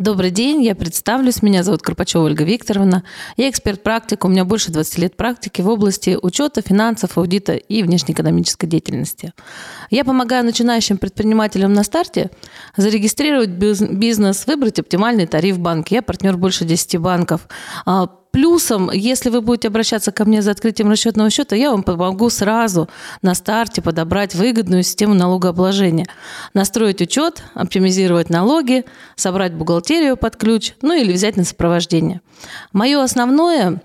Добрый день, я представлюсь. Меня зовут Карпачева Ольга Викторовна. Я эксперт-практик, у меня больше 20 лет практики в области учета, финансов, аудита и внешнеэкономической деятельности. Я помогаю начинающим предпринимателям на старте зарегистрировать бизнес, выбрать оптимальный тариф в банке. Я партнер больше 10 банков а, Плюсом, если вы будете обращаться ко мне за открытием расчетного счета, я вам помогу сразу на старте подобрать выгодную систему налогообложения. Настроить учет, оптимизировать налоги, собрать бухгалтерию под ключ, ну или взять на сопровождение. Мое основное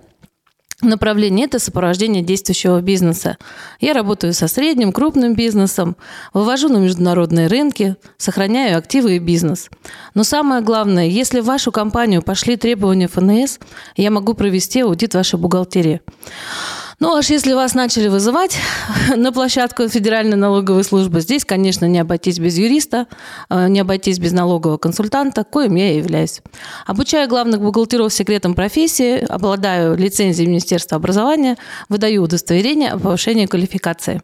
направление – это сопровождение действующего бизнеса. Я работаю со средним, крупным бизнесом, вывожу на международные рынки, сохраняю активы и бизнес. Но самое главное, если в вашу компанию пошли требования ФНС, я могу провести аудит вашей бухгалтерии. Ну, аж если вас начали вызывать на площадку Федеральной налоговой службы, здесь, конечно, не обойтись без юриста, э, не обойтись без налогового консультанта, коим я и являюсь. Обучаю главных бухгалтеров секретам профессии, обладаю лицензией Министерства образования, выдаю удостоверение о повышении квалификации.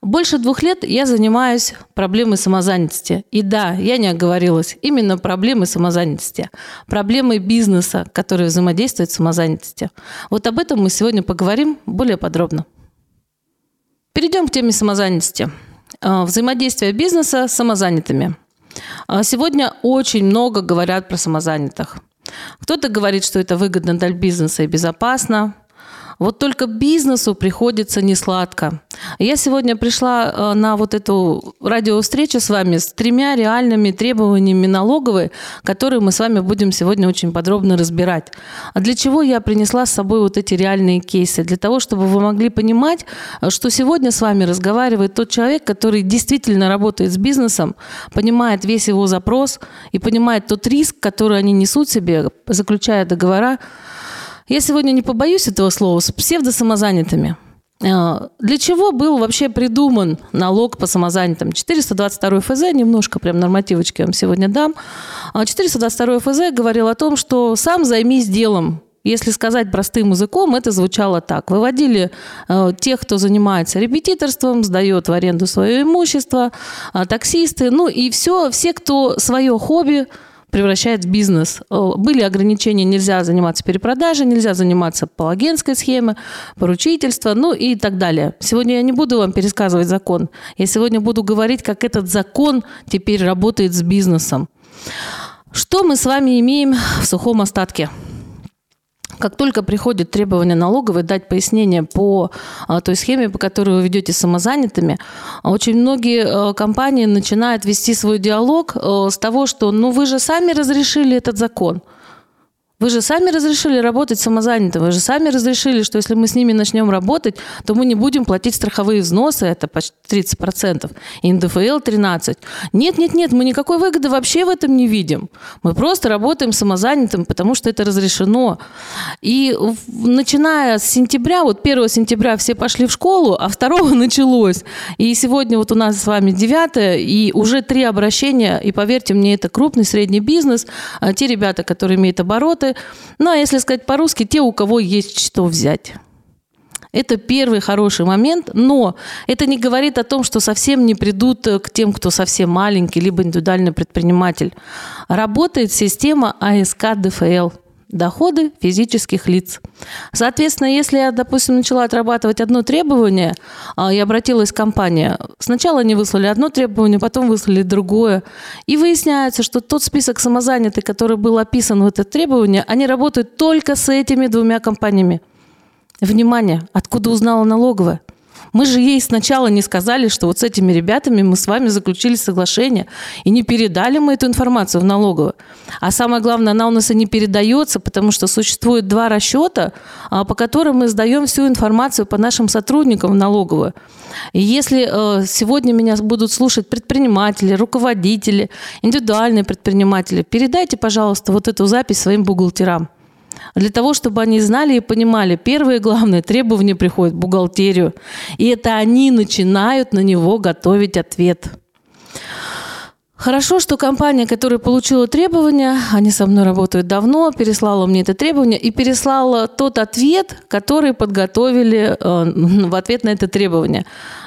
Больше двух лет я занимаюсь проблемой самозанятости. И да, я не оговорилась, именно проблемой самозанятости. Проблемой бизнеса, который взаимодействует с самозанятостью. Вот об этом мы сегодня поговорим более подробно. Перейдем к теме самозанятости. А, взаимодействие бизнеса с самозанятыми. А, сегодня очень много говорят про самозанятых. Кто-то говорит, что это выгодно для бизнеса и безопасно. Вот только бизнесу приходится не сладко. Я сегодня пришла э, на вот эту радиовстречу с вами с тремя реальными требованиями налоговой, которые мы с вами будем сегодня очень подробно разбирать. А для чего я принесла с собой вот эти реальные кейсы? Для того, чтобы вы могли понимать, что сегодня с вами разговаривает тот человек, который действительно работает с бизнесом, понимает весь его запрос и понимает тот риск, который они несут себе, заключая договора я сегодня не побоюсь этого слова, с псевдосамозанятыми. А, для чего был вообще придуман налог по самозанятым? 422 ФЗ, немножко прям нормативочки вам сегодня дам. 422 а, ФЗ говорил о том, что сам займись делом, если сказать простым языком, это звучало так. Выводили э, тех, кто занимается репетиторством, сдает в аренду свое имущество, таксисты, ну и все, все, кто свое хобби превращает в бизнес. Э, были ограничения, нельзя заниматься перепродажей, нельзя заниматься по агентской схеме, поручительство, ну и так далее. Сегодня я не буду вам пересказывать закон. Я сегодня буду говорить, как этот закон теперь работает с бизнесом. Что мы с вами имеем в сухом остатке? Как только приходит требование налоговой дать пояснение по а, той схеме, по которой вы ведете самозанятыми, очень многие а, компании начинают вести свой диалог а, с того, что ну вы же сами разрешили этот закон – вы же сами разрешили работать самозанятым. Вы же сами разрешили, что если мы с ними начнем работать, то мы не будем платить страховые взносы, это почти 30%, и НДФЛ 13%. Нет, нет, нет, мы никакой выгоды вообще в этом не видим. Мы просто работаем самозанятым, потому что это разрешено. И начиная с сентября, вот 1 сентября все пошли в школу, а 2 началось. И сегодня вот у нас с вами 9 и уже три обращения, и поверьте мне, это крупный средний бизнес, а те ребята, которые имеют обороты, продукты. Ну, а если сказать по-русски, те, у кого есть что взять. Это первый хороший момент, но это не говорит о том, что совсем не придут к тем, кто совсем маленький, либо индивидуальный предприниматель. Работает система АСК ДФЛ – доходы физических лиц. Соответственно, если я, допустим, начала отрабатывать одно требование, а, и обратилась компания, сначала они выслали одно требование, потом выслали другое, и выясняется, что тот список самозанятых, который был описан в это требование, они работают только с этими двумя компаниями. Внимание, откуда узнала налоговая? Мы же ей сначала не сказали, что вот с этими ребятами мы с вами заключили соглашение, и не передали мы эту информацию в налоговую. А самое главное, она у нас и не передается, потому что существует два расчета, а, по которым мы сдаем всю информацию по нашим сотрудникам в налоговую. И если э, сегодня меня будут слушать предприниматели, руководители, индивидуальные предприниматели, передайте, пожалуйста, вот эту запись своим бухгалтерам для того, чтобы они знали и понимали, первое главное требование приходит в бухгалтерию, и это они начинают на него готовить ответ. Хорошо, что компания, которая получила требования, они со мной работают давно, переслала мне это требование и переслала тот ответ, который подготовили э, в ответ на это требование.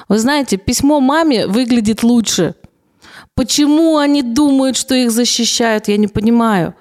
Вы знаете, письмо маме выглядит лучше. Почему они думают, что их защищают, я не понимаю –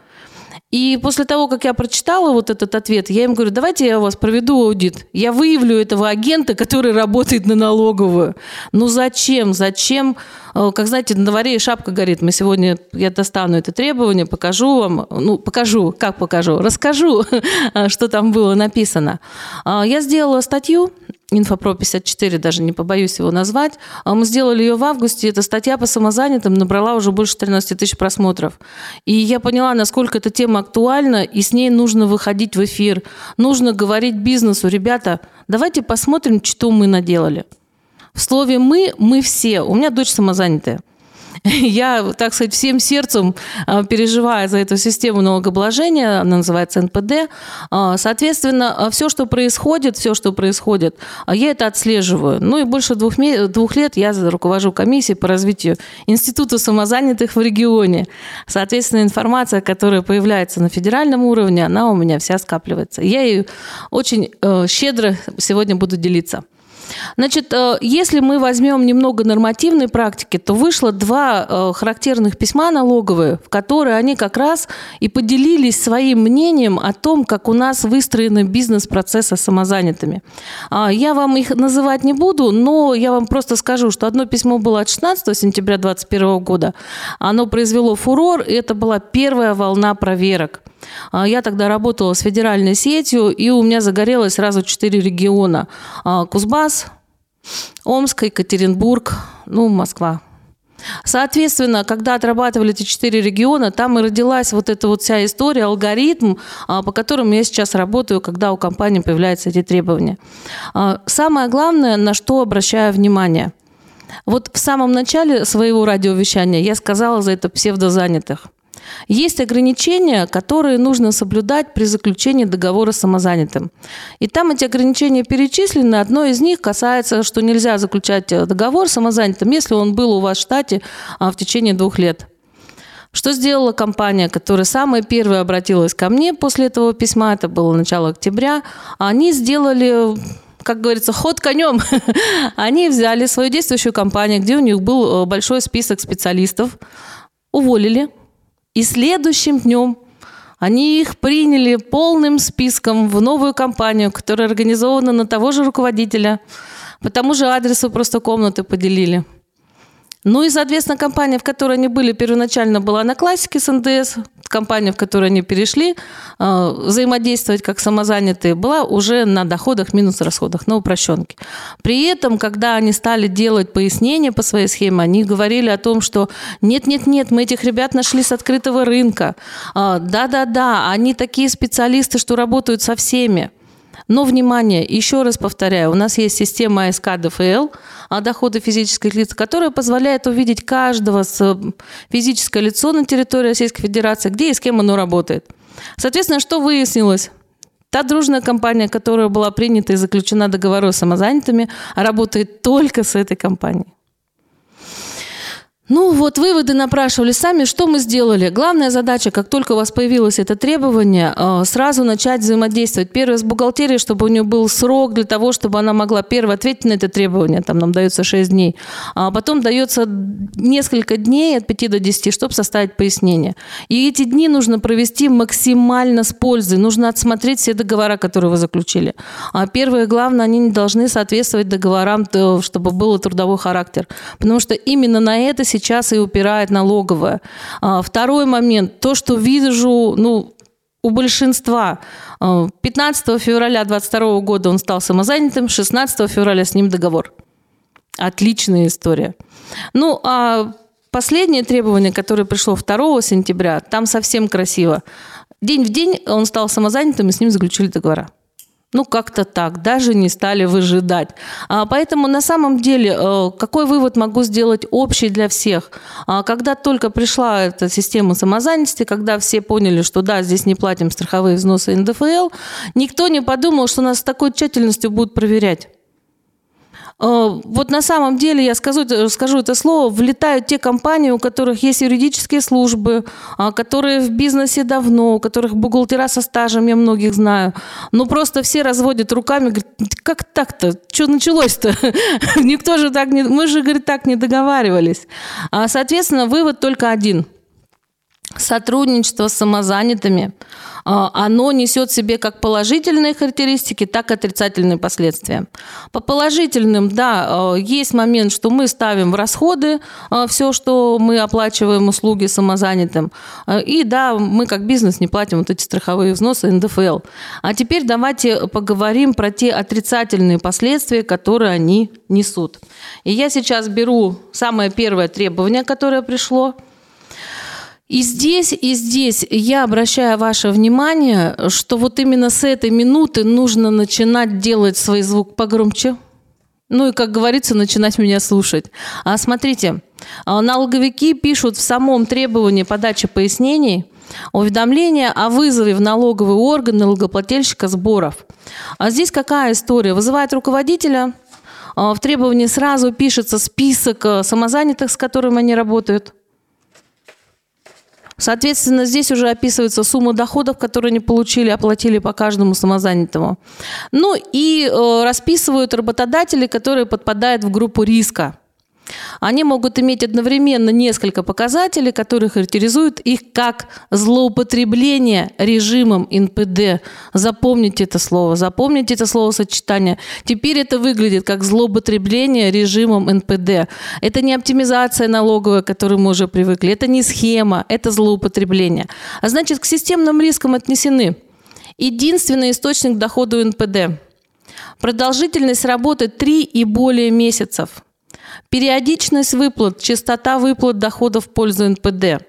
И после того, как я прочитала вот этот ответ, я им говорю, давайте я у вас проведу аудит. Я выявлю этого агента, который работает на налоговую. Ну зачем? Зачем? Э, как знаете, на дворе шапка горит. Мы сегодня, я достану это требование, покажу вам. Ну, покажу, как покажу? Расскажу, что там было написано. А, я сделала статью Инфопро 54, даже не побоюсь его назвать. А мы сделали ее в августе. Эта статья по самозанятым набрала уже больше 13 тысяч просмотров. И я поняла, насколько эта тема актуальна, и с ней нужно выходить в эфир. Нужно говорить бизнесу, ребята, давайте посмотрим, что мы наделали. В слове «мы» мы все. У меня дочь самозанятая. Я, так сказать, всем сердцем а, переживаю за эту систему налогообложения, она называется НПД. А, соответственно, а, все, что происходит, все, что происходит, я это отслеживаю. Ну и больше двух, двух лет я руковожу комиссией по развитию Института самозанятых в регионе. Соответственно, информация, которая появляется на федеральном уровне, она у меня вся скапливается. Я ее очень э, щедро сегодня буду делиться. Значит, э, если мы возьмем немного нормативной практики, то вышло два э, характерных письма налоговые, в которые они как раз и поделились своим мнением о том, как у нас выстроены бизнес-процессы самозанятыми. А, я вам их называть не буду, но я вам просто скажу, что одно письмо было от 16 сентября 2021 года. Оно произвело фурор, и это была первая волна проверок. А, я тогда работала с федеральной сетью, и у меня загорелось сразу четыре региона. А, Кузбасс, Омск, Екатеринбург, ну, Москва. Соответственно, когда отрабатывали эти четыре региона, там и родилась вот эта вот вся история, алгоритм, а, по которому я сейчас работаю, когда у компании появляются эти требования. Самое главное, на что обращаю внимание. Вот в самом начале своего радиовещания я сказала за это псевдозанятых – есть ограничения, которые нужно соблюдать при заключении договора с самозанятым. И там эти ограничения перечислены. Одно из них касается, что нельзя заключать э, договор с самозанятым, если он был у вас в штате а, в течение двух лет. Что сделала компания, которая самая первая обратилась ко мне после этого письма, это было начало октября, они сделали как говорится, ход конем. Они взяли свою действующую компанию, где у них был э, большой список специалистов, уволили, и следующим днем они их приняли полным списком в новую компанию, которая организована на того же руководителя. По тому же адресу просто комнаты поделили. Ну и, соответственно, компания, в которой они были первоначально, была на классике с НДС. Компания, в которой они перешли э, взаимодействовать как самозанятые, была уже на доходах минус расходах, на упрощенке. При этом, когда они стали делать пояснения по своей схеме, они говорили о том, что нет-нет-нет, мы этих ребят нашли с открытого рынка. Да-да-да, они такие специалисты, что работают со всеми. Но, внимание, еще раз повторяю, у нас есть система АСК ДФЛ, а доходы физических лиц, которая позволяет увидеть каждого с физическое лицо на территории Российской Федерации, где и с кем оно работает. Соответственно, что выяснилось? Та дружная компания, которая была принята и заключена договор с самозанятыми, работает только с этой компанией. Ну вот, выводы напрашивали сами. Что мы сделали? Главная задача, как только у вас появилось это требование, э, сразу начать взаимодействовать. Первое с бухгалтерией, чтобы у нее был срок для того, чтобы она могла первое ответить на это требование. Там нам дается 6 дней. А потом дается несколько дней от 5 до 10, чтобы составить пояснение. И эти дни нужно провести максимально с пользой. Нужно отсмотреть все договора, которые вы заключили. А первое, главное, они не должны соответствовать договорам, чтобы был трудовой характер. Потому что именно на это сейчас сейчас и упирает налоговая. А, второй момент, то, что вижу, ну, у большинства. 15 а, февраля 2022 года он стал самозанятым, 16 февраля с ним договор. Отличная история. Ну, а последнее требование, которое пришло 2 сентября, там совсем красиво. День в день он стал самозанятым, и с ним заключили договора. Ну, как-то так, даже не стали выжидать. А, поэтому на самом деле, э, какой вывод могу сделать общий для всех? А, когда только пришла эта система самозанятости, когда все поняли, что да, здесь не платим страховые взносы НДФЛ, никто не подумал, что нас с такой тщательностью будут проверять. Э, вот на самом деле, я скажу, скажу это слово, влетают те компании, у которых есть юридические службы, а, которые в бизнесе давно, у которых бухгалтера со стажем, я многих знаю. Но просто все разводят руками, говорят, как так-то? Что началось-то? Никто же так не... Мы же, говорит, так не договаривались. А, соответственно, вывод только один – сотрудничество с самозанятыми, а, оно несет в себе как положительные характеристики, так и отрицательные последствия. По положительным, да, а, есть момент, что мы ставим в расходы а, все, что мы оплачиваем услуги самозанятым. И да, мы как бизнес не платим вот эти страховые взносы НДФЛ. А теперь давайте поговорим про те отрицательные последствия, которые они несут. И я сейчас беру самое первое требование, которое пришло – и здесь, и здесь я обращаю ваше внимание, что вот именно с этой минуты нужно начинать делать свой звук погромче. Ну и, как говорится, начинать меня слушать. А смотрите, а, налоговики пишут в самом требовании подачи пояснений уведомление о вызове в налоговый орган налогоплательщика сборов. А здесь какая история? Вызывает руководителя, а, в требовании сразу пишется список а, самозанятых, с которыми они работают – Соответственно, здесь уже описывается сумма доходов, которые они получили, оплатили по каждому самозанятому. Ну и э, расписывают работодатели, которые подпадают в группу риска. Они могут иметь одновременно несколько показателей, которые характеризуют их как злоупотребление режимом НПД. Запомните это слово, запомните это словосочетание. Теперь это выглядит как злоупотребление режимом НПД. Это не оптимизация налоговая, к которой мы уже привыкли, это не схема, это злоупотребление. А значит, к системным рискам отнесены единственный источник дохода у НПД. Продолжительность работы 3 и более месяцев – Периодичность выплат, частота выплат доходов в пользу НПД.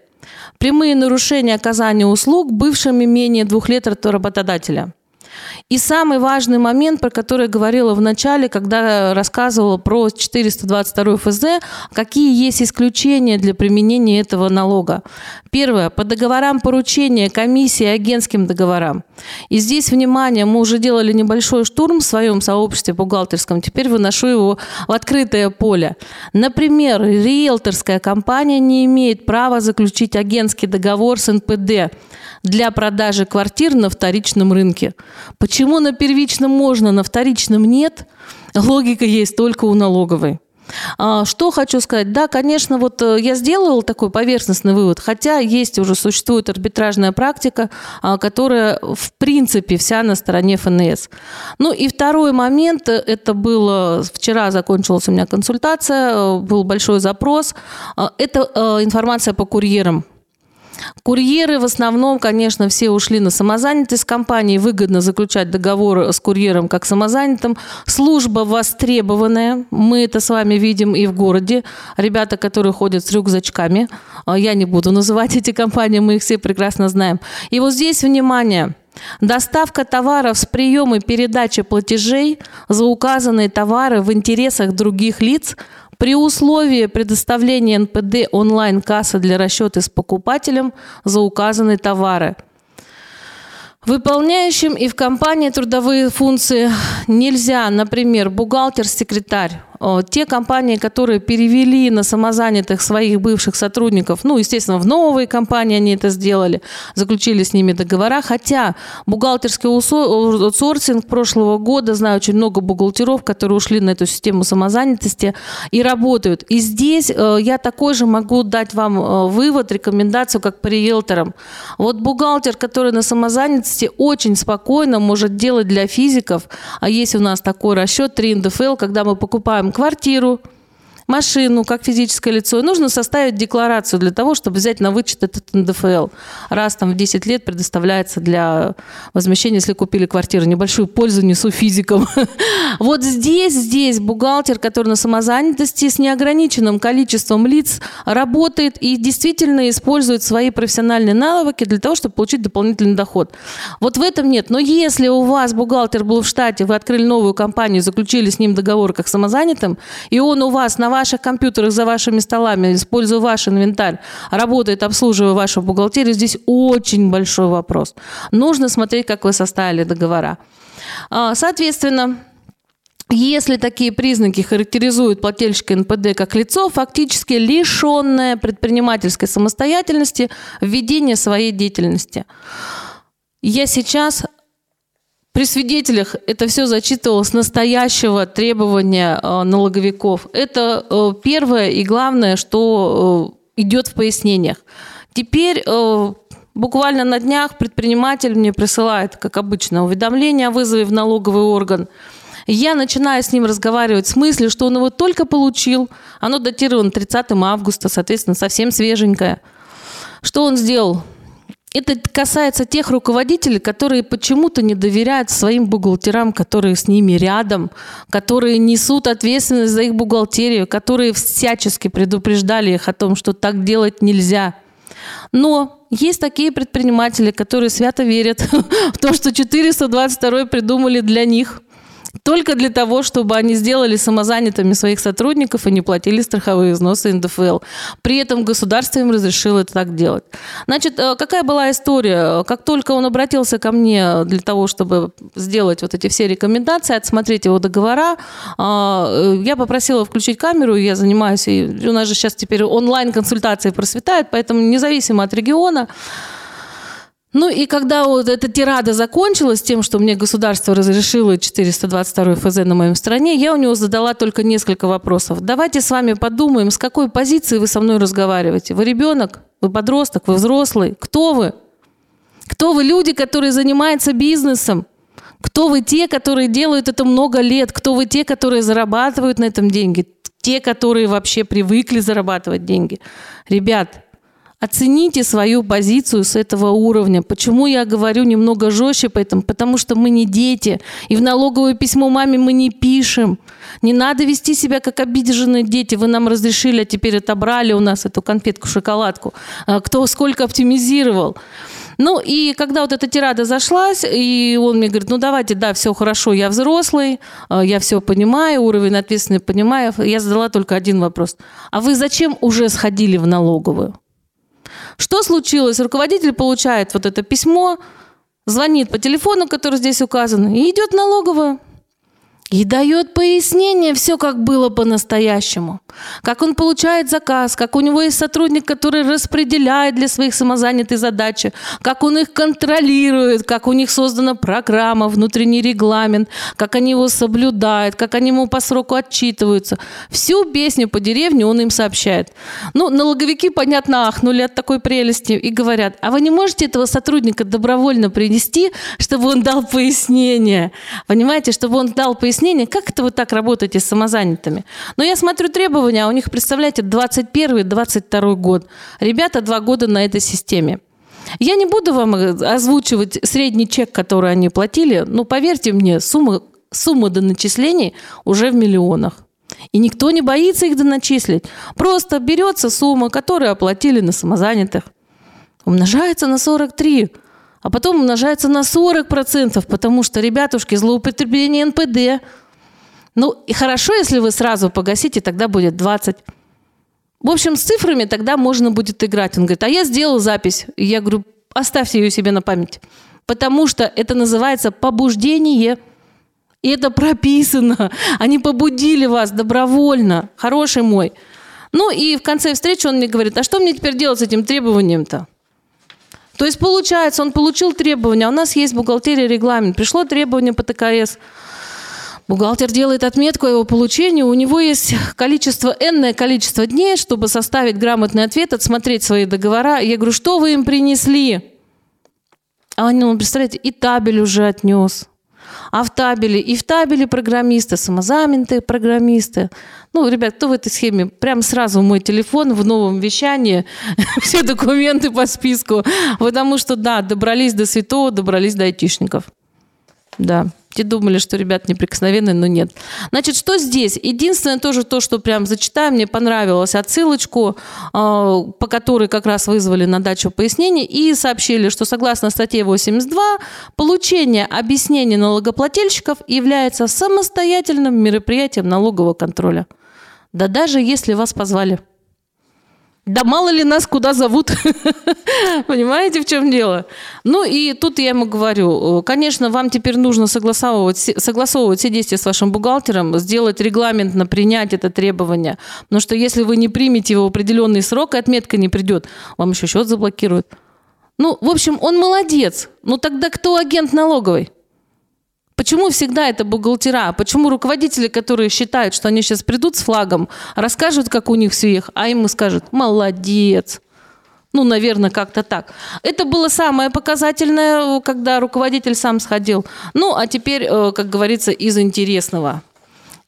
Прямые нарушения оказания услуг бывшими менее двух лет от работодателя – и самый важный момент, про который я говорила в начале, когда рассказывала про 422 ФЗ, какие есть исключения для применения этого налога. Первое. По договорам поручения комиссии агентским договорам. И здесь, внимание, мы уже делали небольшой штурм в своем сообществе бухгалтерском, теперь выношу его в открытое поле. Например, риэлторская компания не имеет права заключить агентский договор с НПД для продажи квартир на вторичном рынке. Почему на первичном можно, на вторичном нет? Логика есть только у налоговой. А, что хочу сказать? Да, конечно, вот э, я сделала такой поверхностный вывод, хотя есть уже существует арбитражная практика, а, которая в принципе вся на стороне ФНС. Ну и второй момент, э, это было, вчера закончилась у меня консультация, э, был большой запрос, это информация по курьерам. Курьеры в основном, конечно, все ушли на самозанятость. Компании выгодно заключать договор с курьером как самозанятым. Служба востребованная. Мы это с вами видим и в городе. Ребята, которые ходят с рюкзачками. А, я не буду называть эти компании, мы их все прекрасно знаем. И вот здесь, внимание, Доставка товаров с приема и передачи платежей за указанные товары в интересах других лиц при условии предоставления НПД онлайн-кассы для расчета с покупателем за указанные товары – Выполняющим и в компании трудовые функции нельзя, например, бухгалтер, секретарь, те компании, которые перевели на самозанятых своих бывших сотрудников, ну, естественно, в новые компании они это сделали, заключили с ними договора, хотя бухгалтерский аутсорсинг прошлого года, знаю очень много бухгалтеров, которые ушли на эту систему самозанятости и работают. И здесь э, я такой же могу дать вам э, вывод, рекомендацию, как по риэлторам. Вот бухгалтер, который на самозанятости очень спокойно может делать для физиков, а есть у нас такой расчет 3 НДФЛ, когда мы покупаем квартиру, машину как физическое лицо, и нужно составить декларацию для того, чтобы взять на вычет этот НДФЛ. Раз там в 10 лет предоставляется для возмещения, если купили квартиру. Небольшую пользу несу физикам. Вот здесь, здесь бухгалтер, который на самозанятости с неограниченным количеством лиц работает и действительно использует свои профессиональные навыки для того, чтобы получить дополнительный доход. Вот в этом нет. Но если у вас бухгалтер был в штате, вы открыли новую компанию, заключили с ним договор как самозанятым, и он у вас на ваших компьютерах, за вашими столами, используя ваш инвентарь, работает, обслуживая вашу бухгалтерию, здесь очень большой вопрос. Нужно смотреть, как вы составили договора. А, соответственно, если такие признаки характеризуют плательщика НПД как лицо, фактически лишенное предпринимательской самостоятельности в ведении своей деятельности. Я сейчас при свидетелях это все зачитывалось настоящего требования э, налоговиков. Это э, первое и главное, что э, идет в пояснениях. Теперь буквально на днях предприниматель мне присылает, как обычно, уведомление о вызове в налоговый орган. Я начинаю с ним разговаривать с мыслью, что он его только получил. Оно датировано 30 августа, соответственно, совсем свеженькое. Что он сделал? Это касается тех руководителей, которые почему-то не доверяют своим бухгалтерам, которые с ними рядом, которые несут ответственность за их бухгалтерию, которые всячески предупреждали их о том, что так делать нельзя. Но есть такие предприниматели, которые свято верят в то, что 422 придумали для них – только для того, чтобы они сделали самозанятыми своих сотрудников и не платили страховые взносы НДФЛ. При этом государство им разрешило это так делать. Значит, э, какая была история? Как только он обратился ко мне для того, чтобы сделать вот эти все рекомендации, отсмотреть его договора, э, я попросила включить камеру, я занимаюсь, и у нас же сейчас теперь онлайн-консультации просветают, поэтому независимо от региона, ну и когда вот эта тирада закончилась тем, что мне государство разрешило 422 ФЗ на моем стране, я у него задала только несколько вопросов. Давайте с вами подумаем, с какой позиции вы со мной разговариваете. Вы ребенок? Вы подросток? Вы взрослый? Кто вы? Кто вы люди, которые занимаются бизнесом? Кто вы те, которые делают это много лет? Кто вы те, которые зарабатывают на этом деньги? Те, которые вообще привыкли зарабатывать деньги? Ребят, Оцените свою позицию с этого уровня. Почему я говорю немного жестче поэтому? Потому что мы не дети. И в налоговое письмо маме мы не пишем. Не надо вести себя как обиженные дети. Вы нам разрешили, а теперь отобрали у нас эту конфетку, шоколадку. А кто сколько оптимизировал. Ну и когда вот эта тирада зашлась, и он мне говорит, ну давайте, да, все хорошо, я взрослый, а, я все понимаю, уровень ответственности понимаю. Я задала только один вопрос. А вы зачем уже сходили в налоговую? Что случилось? Руководитель получает вот это письмо, звонит по телефону, который здесь указан, и идет налоговую. И дает пояснение, все как было по-настоящему. Как он получает заказ, как у него есть сотрудник, который распределяет для своих самозанятых задачи, как он их контролирует, как у них создана программа, внутренний регламент, как они его соблюдают, как они ему по сроку отчитываются. Всю песню по деревне он им сообщает. Ну, налоговики, понятно, ахнули от такой прелести и говорят, а вы не можете этого сотрудника добровольно принести, чтобы он дал пояснение? Понимаете, чтобы он дал пояснение объяснение, как это вы так работаете с самозанятыми. Но я смотрю требования, а у них, представляете, 21-22 год. Ребята два года на этой системе. Я не буду вам озвучивать средний чек, который они платили, но поверьте мне, сумма, сумма до начислений уже в миллионах. И никто не боится их доначислить. Просто берется сумма, которую оплатили на самозанятых, умножается на 43 а потом умножается на 40%, потому что, ребятушки, злоупотребление НПД. Ну, и хорошо, если вы сразу погасите, тогда будет 20. В общем, с цифрами тогда можно будет играть. Он говорит, а я сделал запись. И я говорю, оставьте ее себе на память. Потому что это называется побуждение. И это прописано. Они побудили вас добровольно. Хороший мой. Ну и в конце встречи он мне говорит, а что мне теперь делать с этим требованием-то? То есть получается, он получил требования, у нас есть бухгалтерия, регламент, пришло требование по ТКС, Бухгалтер делает отметку о его получении, у него есть количество, энное количество дней, чтобы составить грамотный ответ, отсмотреть свои договора. Я говорю, что вы им принесли? А они, ну, представляете, и табель уже отнес а в табеле, и в табеле программисты, самозаментые программисты. Ну, ребят, кто в этой схеме? Прям сразу мой телефон в новом вещании, все документы по списку, потому что, да, добрались до святого, добрались до айтишников. Да. Те думали, что ребят неприкосновенные, но нет. Значит, что здесь? Единственное тоже то, что прям зачитаю, мне понравилось отсылочку, а, по которой как раз вызвали на дачу пояснений и сообщили, что согласно статье 82 получение объяснений налогоплательщиков является самостоятельным мероприятием налогового контроля. Да даже если вас позвали – да мало ли нас куда зовут. Понимаете, в чем дело? Ну и тут я ему говорю, конечно, вам теперь нужно согласовывать, согласовывать все действия с вашим бухгалтером, сделать регламент на принять это требование. Потому что если вы не примете его в определенный срок, и отметка не придет, вам еще счет заблокируют. Ну, в общем, он молодец. Ну тогда кто агент налоговый? Почему всегда это бухгалтера? Почему руководители, которые считают, что они сейчас придут с флагом, расскажут, как у них все их, а ему скажут «молодец». Ну, наверное, как-то так. Это было самое показательное, когда руководитель сам сходил. Ну, а теперь, э, как говорится, из интересного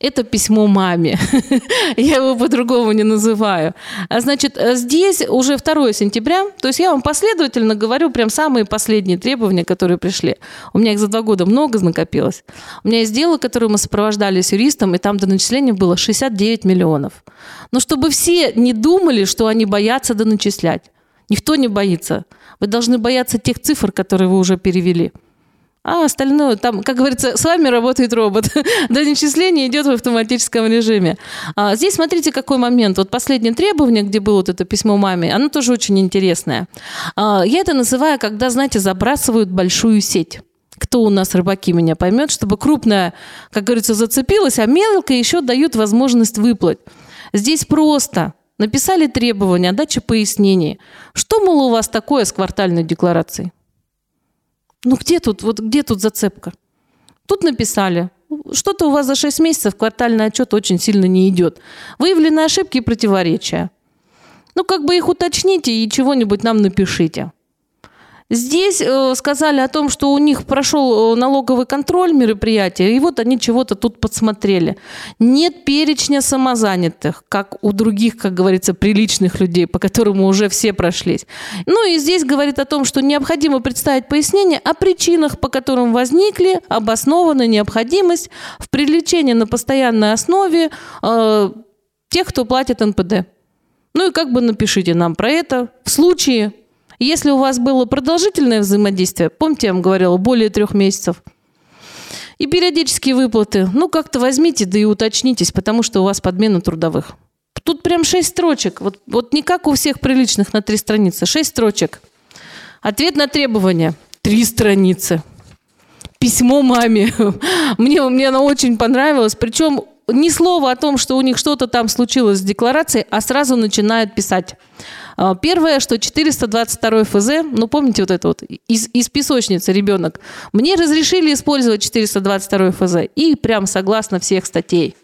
это письмо маме. я его по-другому не называю. А значит, э, здесь уже 2 сентября, то есть я вам последовательно говорю прям самые последние требования, которые пришли. У меня их за два года много накопилось. У меня есть дело, которое мы сопровождали с юристом, и там до начисления было 69 миллионов. Но чтобы все не думали, что они боятся доначислять. Никто не боится. Вы должны бояться тех цифр, которые вы уже перевели. А остальное, там, как говорится, с вами работает робот. До начисления идет в автоматическом режиме. А здесь смотрите, какой момент. Вот последнее требование, где было вот это письмо маме, оно тоже очень интересное. А, я это называю, когда, знаете, забрасывают большую сеть кто у нас рыбаки меня поймет, чтобы крупная, как говорится, зацепилась, а мелкая еще дают возможность выплыть. Здесь просто написали требования, дача пояснений. Что, мол, у вас такое с квартальной декларацией? Ну где тут, вот где тут зацепка? Тут написали, что-то у вас за 6 месяцев квартальный отчет очень сильно не идет. Выявлены ошибки и противоречия. Ну, как бы их уточните и чего-нибудь нам напишите. Здесь э, сказали о том, что у них прошел э, налоговый контроль мероприятия, и вот они чего-то тут подсмотрели. Нет перечня самозанятых, как у других, как говорится, приличных людей, по которому уже все прошлись. Ну и здесь говорит о том, что необходимо представить пояснение о причинах, по которым возникли обоснованная необходимость в привлечении на постоянной основе э, тех, кто платит НПД. Ну и как бы напишите нам про это в случае если у вас было продолжительное взаимодействие, помните, я вам говорила, более трех месяцев, и периодические выплаты, ну как-то возьмите, да и уточнитесь, потому что у вас подмена трудовых. Тут прям шесть строчек. Вот, вот не как у всех приличных на три страницы. Шесть строчек. Ответ на требования. Три страницы. Письмо маме. Мне, мне оно очень понравилось. Причем ни слова о том, что у них что-то там случилось с декларацией, а сразу начинают писать. А, первое, что 422 ФЗ, ну помните вот это вот, из, из песочницы ребенок, мне разрешили использовать 422 ФЗ и прям согласно всех статей.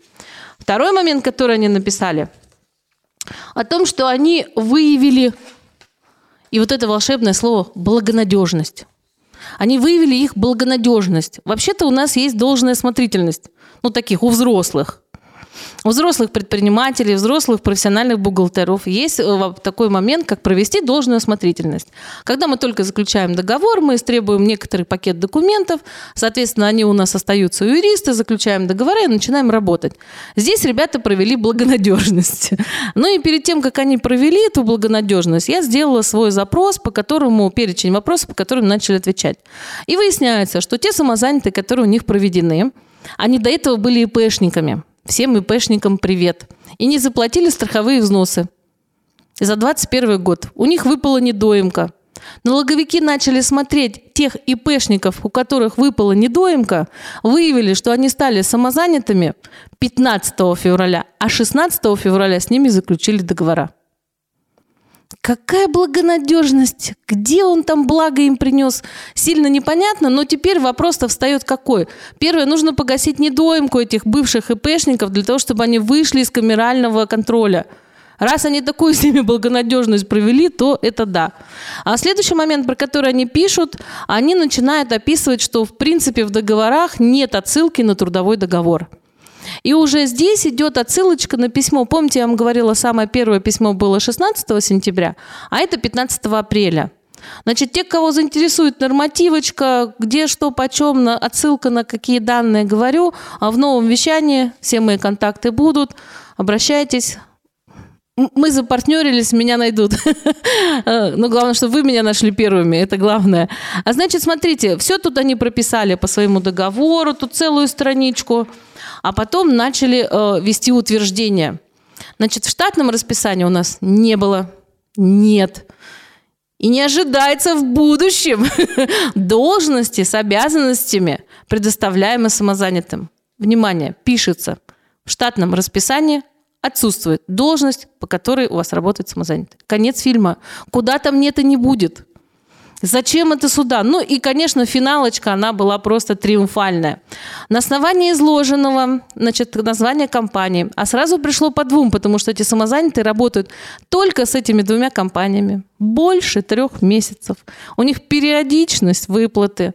Второй момент, который они написали, о том, что они выявили, и вот это волшебное слово, благонадежность. Они выявили их благонадежность. Вообще-то у нас есть должная смотрительность, ну таких у взрослых. У взрослых предпринимателей, взрослых профессиональных бухгалтеров есть э, такой момент, как провести должную осмотрительность. Когда мы только заключаем договор, мы истребуем некоторый пакет документов, соответственно, они у нас остаются у юриста, заключаем договора и начинаем работать. Здесь ребята провели благонадежность. Ну и перед тем, как они провели эту благонадежность, я сделала свой запрос, по которому перечень вопросов, по которым начали отвечать. И выясняется, что те самозанятые, которые у них проведены, они до этого были ИПшниками. Всем ИПшникам привет. И не заплатили страховые взносы. За 2021 год у них выпала недоимка. Налоговики начали смотреть тех ИПшников, у которых выпала недоимка, выявили, что они стали самозанятыми 15 февраля, а 16 февраля с ними заключили договора. Какая благонадежность? Где он там благо им принес? Сильно непонятно, но теперь вопрос-то встает какой? Первое, нужно погасить недоимку этих бывших ИПшников для того, чтобы они вышли из камерального контроля. Раз они такую с ними благонадежность провели, то это да. А следующий момент, про который они пишут, они начинают описывать, что в принципе в договорах нет отсылки на трудовой договор. И уже здесь идет отсылочка на письмо. Помните, я вам говорила, самое первое письмо было 16 сентября, а это 15 апреля. Значит, те, кого заинтересует нормативочка, где что, почем, отсылка на какие данные говорю, а в новом вещании все мои контакты будут. Обращайтесь, мы запартнерились, меня найдут. Но главное, чтобы вы меня нашли первыми, это главное. А значит, смотрите, все тут они прописали по своему договору, тут целую страничку а потом начали э, вести утверждения. Значит, в штатном расписании у нас не было, нет. И не ожидается в будущем должности с обязанностями, предоставляемые самозанятым. Внимание, пишется в штатном расписании отсутствует должность, по которой у вас работает самозанятый. Конец фильма. Куда там нет и не будет. Зачем это сюда? Ну и, конечно, финалочка, она была просто триумфальная. На основании изложенного, значит, название компании, а сразу пришло по двум, потому что эти самозанятые работают только с этими двумя компаниями. Больше трех месяцев. У них периодичность выплаты.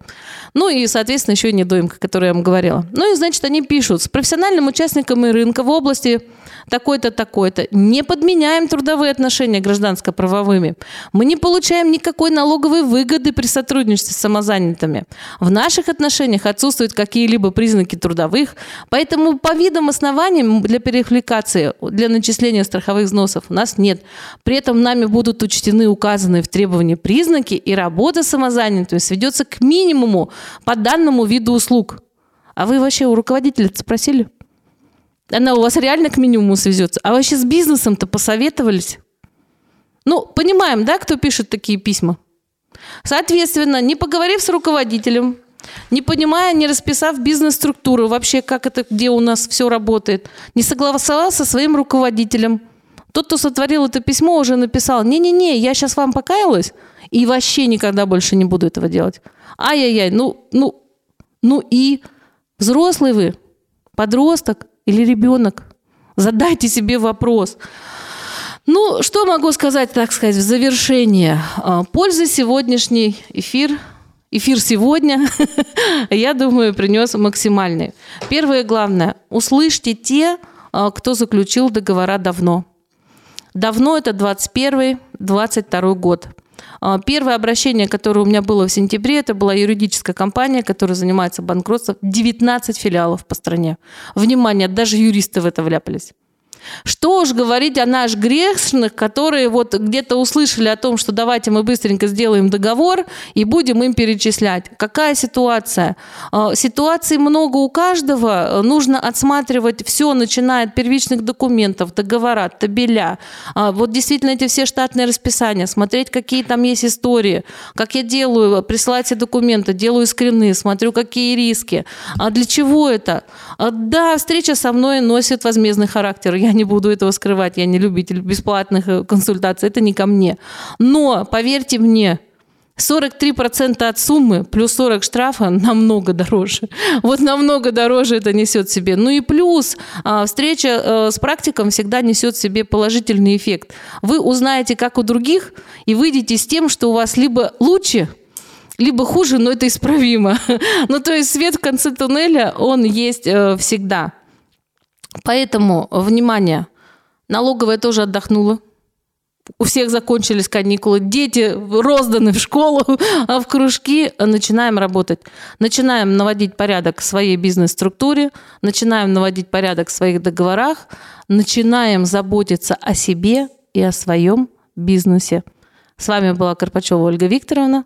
Ну и, соответственно, еще и недоимка, которую я вам говорила. Ну и, значит, они пишут, с профессиональным участником рынка в области такой-то, такой-то. Не подменяем трудовые отношения гражданско-правовыми. Мы не получаем никакой налоговой выгоды при сотрудничестве с самозанятыми. В наших отношениях отсутствуют какие-либо признаки трудовых, поэтому по видам основаниям для переквалификации, для начисления страховых взносов у нас нет. При этом нами будут учтены указанные в требовании признаки, и работа самозанятыми сведется к минимуму по данному виду услуг. А вы вообще у руководителя спросили? Она у вас реально к минимуму свезется. А вообще с бизнесом-то посоветовались? Ну, понимаем, да, кто пишет такие письма? Соответственно, не поговорив с руководителем, не понимая, не расписав бизнес-структуру, вообще как это, где у нас все работает, не согласовал со своим руководителем. Тот, кто сотворил это письмо, уже написал, не-не-не, я сейчас вам покаялась и вообще никогда больше не буду этого делать. Ай-яй-яй, ну, ну, ну и взрослый вы, подросток, или ребенок? Задайте себе вопрос. Ну, что могу сказать, так сказать, в завершение? А, пользы сегодняшний эфир, эфир сегодня, я думаю, принес максимальный. Первое главное, услышьте те, а, кто заключил договора давно. Давно это 21-22 год. А, первое обращение, которое у меня было в сентябре, это была юридическая компания, которая занимается банкротством. 19 филиалов по стране. Внимание, даже юристы в это вляпались. Что уж говорить о наш грешных, которые вот где-то услышали о том, что давайте мы быстренько сделаем договор и будем им перечислять. Какая ситуация? А, ситуаций много у каждого. Нужно отсматривать все, начиная от первичных документов, договора, табеля. А, вот действительно эти все штатные расписания, смотреть, какие там есть истории, как я делаю, присылать все документы, делаю скрины, смотрю, какие риски. А для чего это? А, да, встреча со мной носит возмездный характер. Я не буду этого скрывать, я не любитель бесплатных э, консультаций, это не ко мне. Но, поверьте мне, 43% от суммы плюс 40 штрафа намного дороже. Вот намного дороже это несет себе. Ну и плюс а, встреча э, с практиком всегда несет себе положительный эффект. Вы узнаете, как у других, и выйдете с тем, что у вас либо лучше, либо хуже, но это исправимо. Ну, то есть свет в конце туннеля, он есть э, всегда. Поэтому, внимание, налоговая тоже отдохнула. У всех закончились каникулы, дети розданы в школу, а в кружки начинаем работать. Начинаем наводить порядок в своей бизнес-структуре, начинаем наводить порядок в своих договорах, начинаем заботиться о себе и о своем бизнесе. С вами была Карпачева Ольга Викторовна,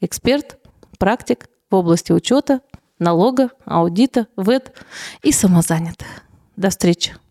эксперт, практик в области учета, налога, аудита, ВЭД и самозанятых. До встречи!